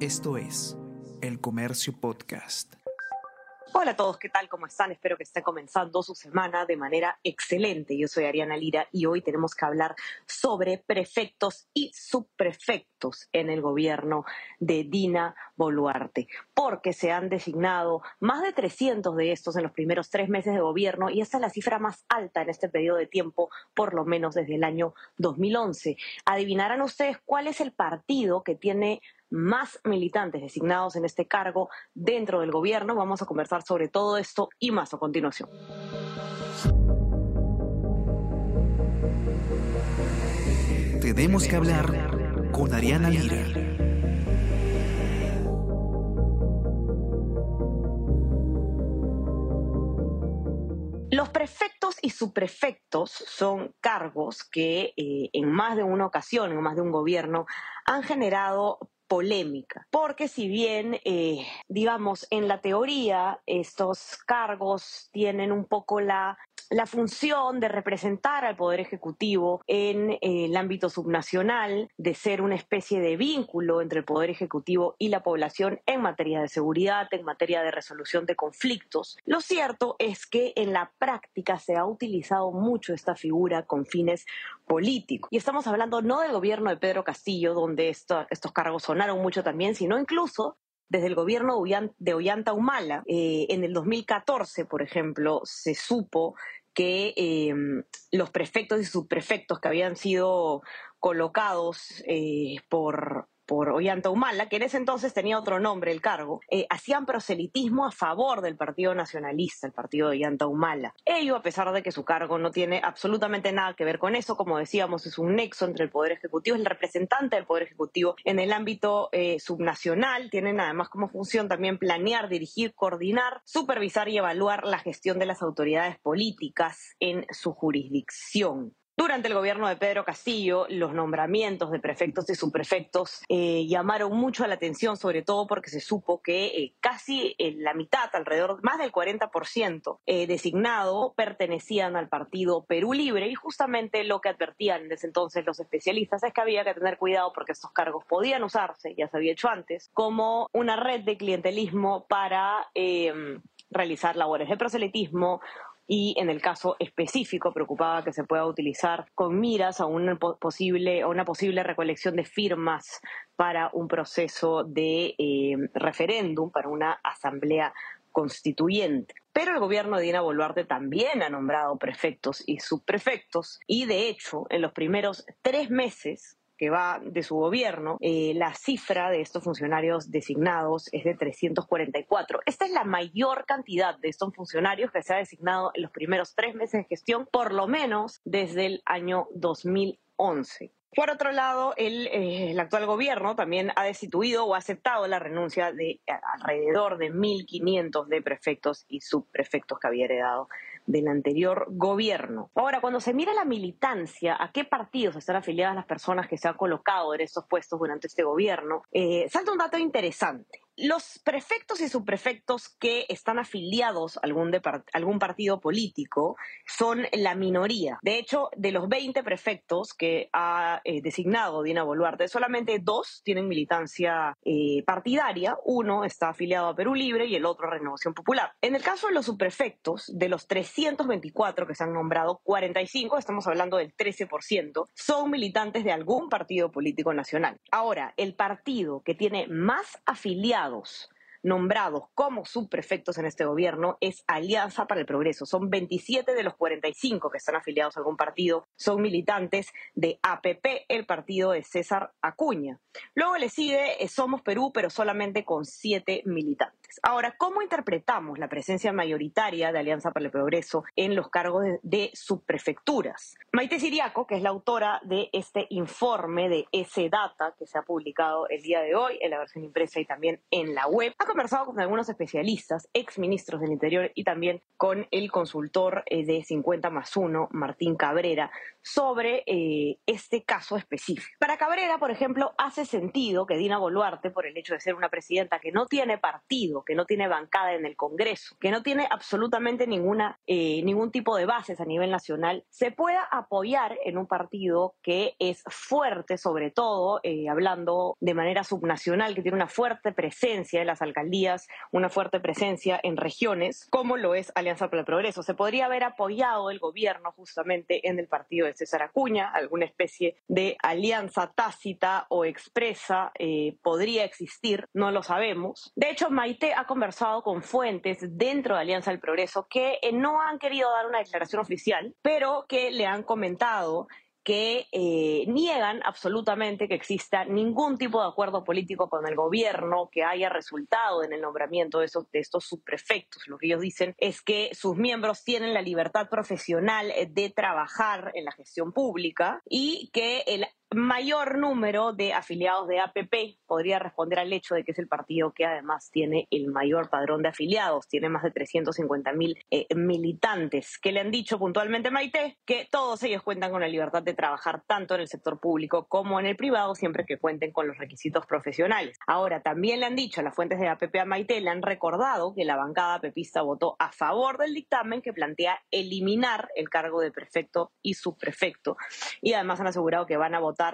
Esto es El Comercio Podcast. Hola a todos, ¿qué tal? ¿Cómo están? Espero que esté comenzando su semana de manera excelente. Yo soy Ariana Lira y hoy tenemos que hablar sobre prefectos y subprefectos en el gobierno de Dina Boluarte, porque se han designado más de 300 de estos en los primeros tres meses de gobierno y esta es la cifra más alta en este periodo de tiempo, por lo menos desde el año 2011. Adivinarán ustedes cuál es el partido que tiene más militantes designados en este cargo dentro del gobierno. Vamos a conversar sobre todo esto y más a continuación. Tenemos que hablar con Ariana Lira. Los prefectos y subprefectos son cargos que eh, en más de una ocasión, en más de un gobierno, han generado polémica, porque si bien, eh, digamos, en la teoría estos cargos tienen un poco la la función de representar al Poder Ejecutivo en eh, el ámbito subnacional, de ser una especie de vínculo entre el Poder Ejecutivo y la población en materia de seguridad, en materia de resolución de conflictos. Lo cierto es que en la práctica se ha utilizado mucho esta figura con fines políticos. Y estamos hablando no del gobierno de Pedro Castillo, donde estos cargos sonaron mucho también, sino incluso desde el gobierno de Ollanta Humala. Eh, en el 2014, por ejemplo, se supo que em, los prefectos y subprefectos que habían sido colocados eh, por, por Ollanta Humala, que en ese entonces tenía otro nombre el cargo, eh, hacían proselitismo a favor del Partido Nacionalista, el partido de Ollanta Humala. Ello, a pesar de que su cargo no tiene absolutamente nada que ver con eso, como decíamos, es un nexo entre el Poder Ejecutivo, es el representante del Poder Ejecutivo en el ámbito eh, subnacional, tienen además como función también planear, dirigir, coordinar, supervisar y evaluar la gestión de las autoridades políticas en su jurisdicción. Durante el gobierno de Pedro Castillo, los nombramientos de prefectos y subprefectos eh, llamaron mucho la atención, sobre todo porque se supo que eh, casi eh, la mitad, alrededor más del 40% designado, pertenecían al partido Perú Libre y justamente lo que advertían desde entonces los especialistas es que había que tener cuidado porque estos cargos podían usarse, ya se había hecho antes, como una red de clientelismo para realizar labores de proselitismo y en el caso específico preocupaba que se pueda utilizar con miras a una posible, a una posible recolección de firmas para un proceso de eh, referéndum, para una asamblea constituyente. Pero el gobierno de Dina Boluarte también ha nombrado prefectos y subprefectos y de hecho en los primeros tres meses que va de su gobierno, eh, la cifra de estos funcionarios designados es de 344. Esta es la mayor cantidad de estos funcionarios que se ha designado en los primeros tres meses de gestión, por lo menos desde el año 2011. Por otro lado, el, eh, el, actual gobierno también ha destituido o ha aceptado la renuncia de alrededor de 1.500 de prefectos y subprefectos que había heredado del anterior gobierno. Ahora, cuando se mira la militancia, a qué partidos están afiliadas las personas que se han colocado en estos puestos durante este gobierno, eh, salta un dato interesante. Los prefectos y subprefectos que están afiliados a algún, partido político son la minoría. De hecho, de los 20 prefectos que ha eh, designado Dina Boluarte, solamente dos tienen militancia eh, partidaria. Uno está afiliado a Perú Libre y el otro a Renovación Popular. En el caso de los subprefectos, de los 324 que se han nombrado, 45, estamos hablando del 13%, son militantes de algún partido político nacional. Ahora, el partido que tiene más afiliados pecados nombrados como subprefectos en este gobierno es Alianza para el Progreso. Son 27 de los 45 que están afiliados a algún partido, son militantes de APP, el partido de César Acuña. Luego le sigue eh, Somos Perú, pero solamente con 7 militantes. Ahora, ¿cómo interpretamos la presencia mayoritaria de Alianza para el Progreso en los cargos de, subprefecturas? Maite Siriaco, que es la autora de este informe de ese data que se ha publicado el día de hoy en la versión impresa y también en la web, ha conversado con algunos especialistas, ex ministros del Interior y también con el consultor eh, de 50 más 1, Martín Cabrera, sobre eh, este caso específico. Para Cabrera, por ejemplo, hace sentido que Dina Boluarte, por el hecho de ser una presidenta que no tiene partido, que no tiene bancada en el Congreso, que no tiene absolutamente ninguna, eh, ningún tipo de bases a nivel nacional, se pueda apoyar en un partido que es fuerte, sobre todo, hablando de manera subnacional, que tiene una fuerte presencia en las alcaldías, una fuerte presencia en regiones, como lo es Alianza para el Progreso. Se podría haber apoyado el gobierno justamente en el partido de César Acuña, alguna especie de alianza tácita o expresa eh, podría existir, no lo sabemos. De hecho, Maite ha conversado con fuentes dentro de Alianza del Progreso que eh, no han querido dar una declaración oficial, pero que le han comentado que eh, niegan absolutamente que exista ningún tipo de acuerdo político con el gobierno que haya resultado en el nombramiento de, esos, de estos subprefectos. Lo que ellos dicen es que sus miembros tienen la libertad profesional de trabajar en la gestión pública y que el mayor número de afiliados de APP podría responder al hecho de que es el partido que además tiene el mayor padrón de afiliados, tiene más de 350 mil eh, militantes, que le han dicho puntualmente Maite que todos ellos cuentan con la libertad de trabajar tanto en el sector público como en el privado, siempre que cuenten con los requisitos profesionales. Ahora, también le han dicho las fuentes de APP a Maite, le han recordado que la bancada pepista votó a favor del dictamen que plantea eliminar el cargo de prefecto y subprefecto, y además han asegurado que van a votar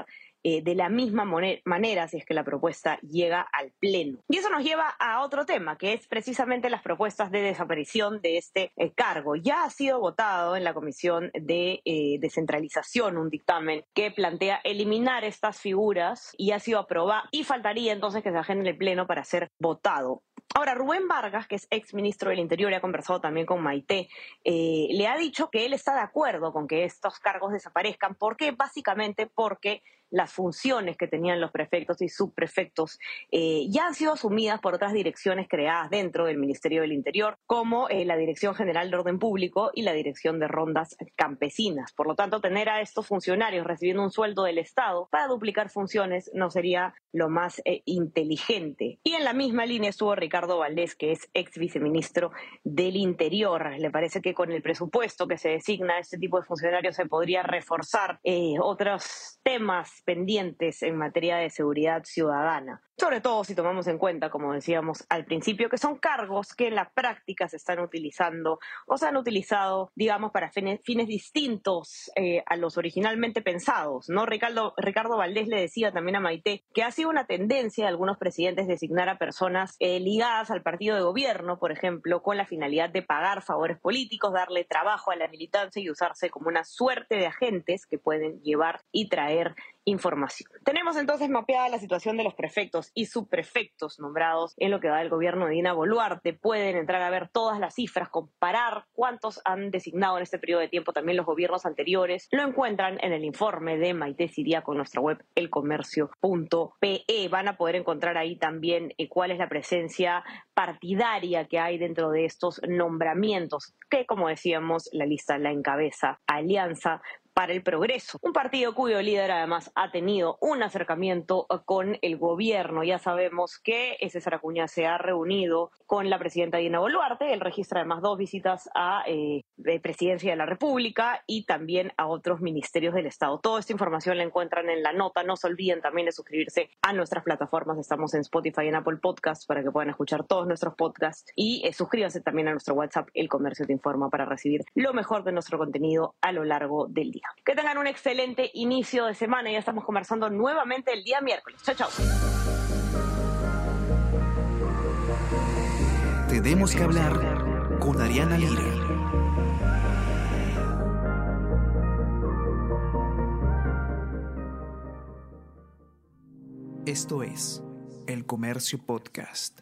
eh, de la misma manera si es que la propuesta llega al Pleno. Y eso nos lleva a otro tema, que es precisamente las propuestas de desaparición de este eh, cargo. Ya ha sido votado en la Comisión de eh, Descentralización un dictamen que plantea eliminar estas figuras y ha sido aprobado y faltaría entonces que se agende en el Pleno para ser votado. Ahora, Rubén Vargas, que es ex ministro del Interior y ha conversado también con Maite, le ha dicho que él está de acuerdo con que estos cargos desaparezcan. ¿Por qué? Básicamente porque las funciones que tenían los prefectos y subprefectos eh, ya han sido asumidas por otras direcciones creadas dentro del Ministerio del Interior, como eh, la Dirección General de Orden Público y la Dirección de Rondas Campesinas. Por lo tanto, tener a estos funcionarios recibiendo un sueldo del Estado para duplicar funciones no sería lo más eh, inteligente. Y en la misma línea estuvo Ricardo Valdés, que es ex viceministro del Interior. Le parece que con el presupuesto que se designa a este tipo de funcionarios se podría reforzar otros temas pendientes en materia de seguridad ciudadana sobre todo si tomamos en cuenta, como decíamos al principio, que son cargos que en la práctica se están utilizando o se han utilizado, digamos, para fines, distintos eh, a los originalmente pensados, ¿no? Ricardo, Ricardo Valdés le decía también a Maite que ha sido una tendencia de algunos presidentes designar a personas eh, ligadas al partido de gobierno, por ejemplo, con la finalidad de pagar favores políticos, darle trabajo a la militancia y usarse como una suerte de agentes que pueden llevar y traer información. Tenemos entonces mapeada la situación de los prefectos y subprefectos nombrados en lo que va del gobierno de Dina Boluarte. Pueden entrar a ver todas las cifras, comparar cuántos han designado en este periodo de tiempo también los gobiernos anteriores. Lo encuentran en el informe de Maite Siria con nuestra web elcomercio.pe. Van a poder encontrar ahí también eh, cuál es la presencia partidaria que hay dentro de estos nombramientos, que como decíamos, la lista la encabeza Alianza para el Progreso, un partido cuyo líder además ha tenido un acercamiento con el gobierno. Ya sabemos que César Acuña se ha reunido con la presidenta Dina Boluarte, él registra además dos visitas a eh, Presidencia de la República y también a otros ministerios del Estado. Toda esta información la encuentran en la nota, no se olviden también de suscribirse a nuestras plataformas, estamos en Spotify y en Apple Podcasts para que puedan escuchar todos nuestros podcasts y eh, suscríbanse también a nuestro WhatsApp, El Comercio Te Informa, para recibir lo mejor de nuestro contenido a lo largo del día. Que tengan un excelente inicio de semana. Ya estamos conversando nuevamente el día miércoles. Chao, chao. Tenemos que hablar con Ariana Lira. Esto es El Comercio Podcast.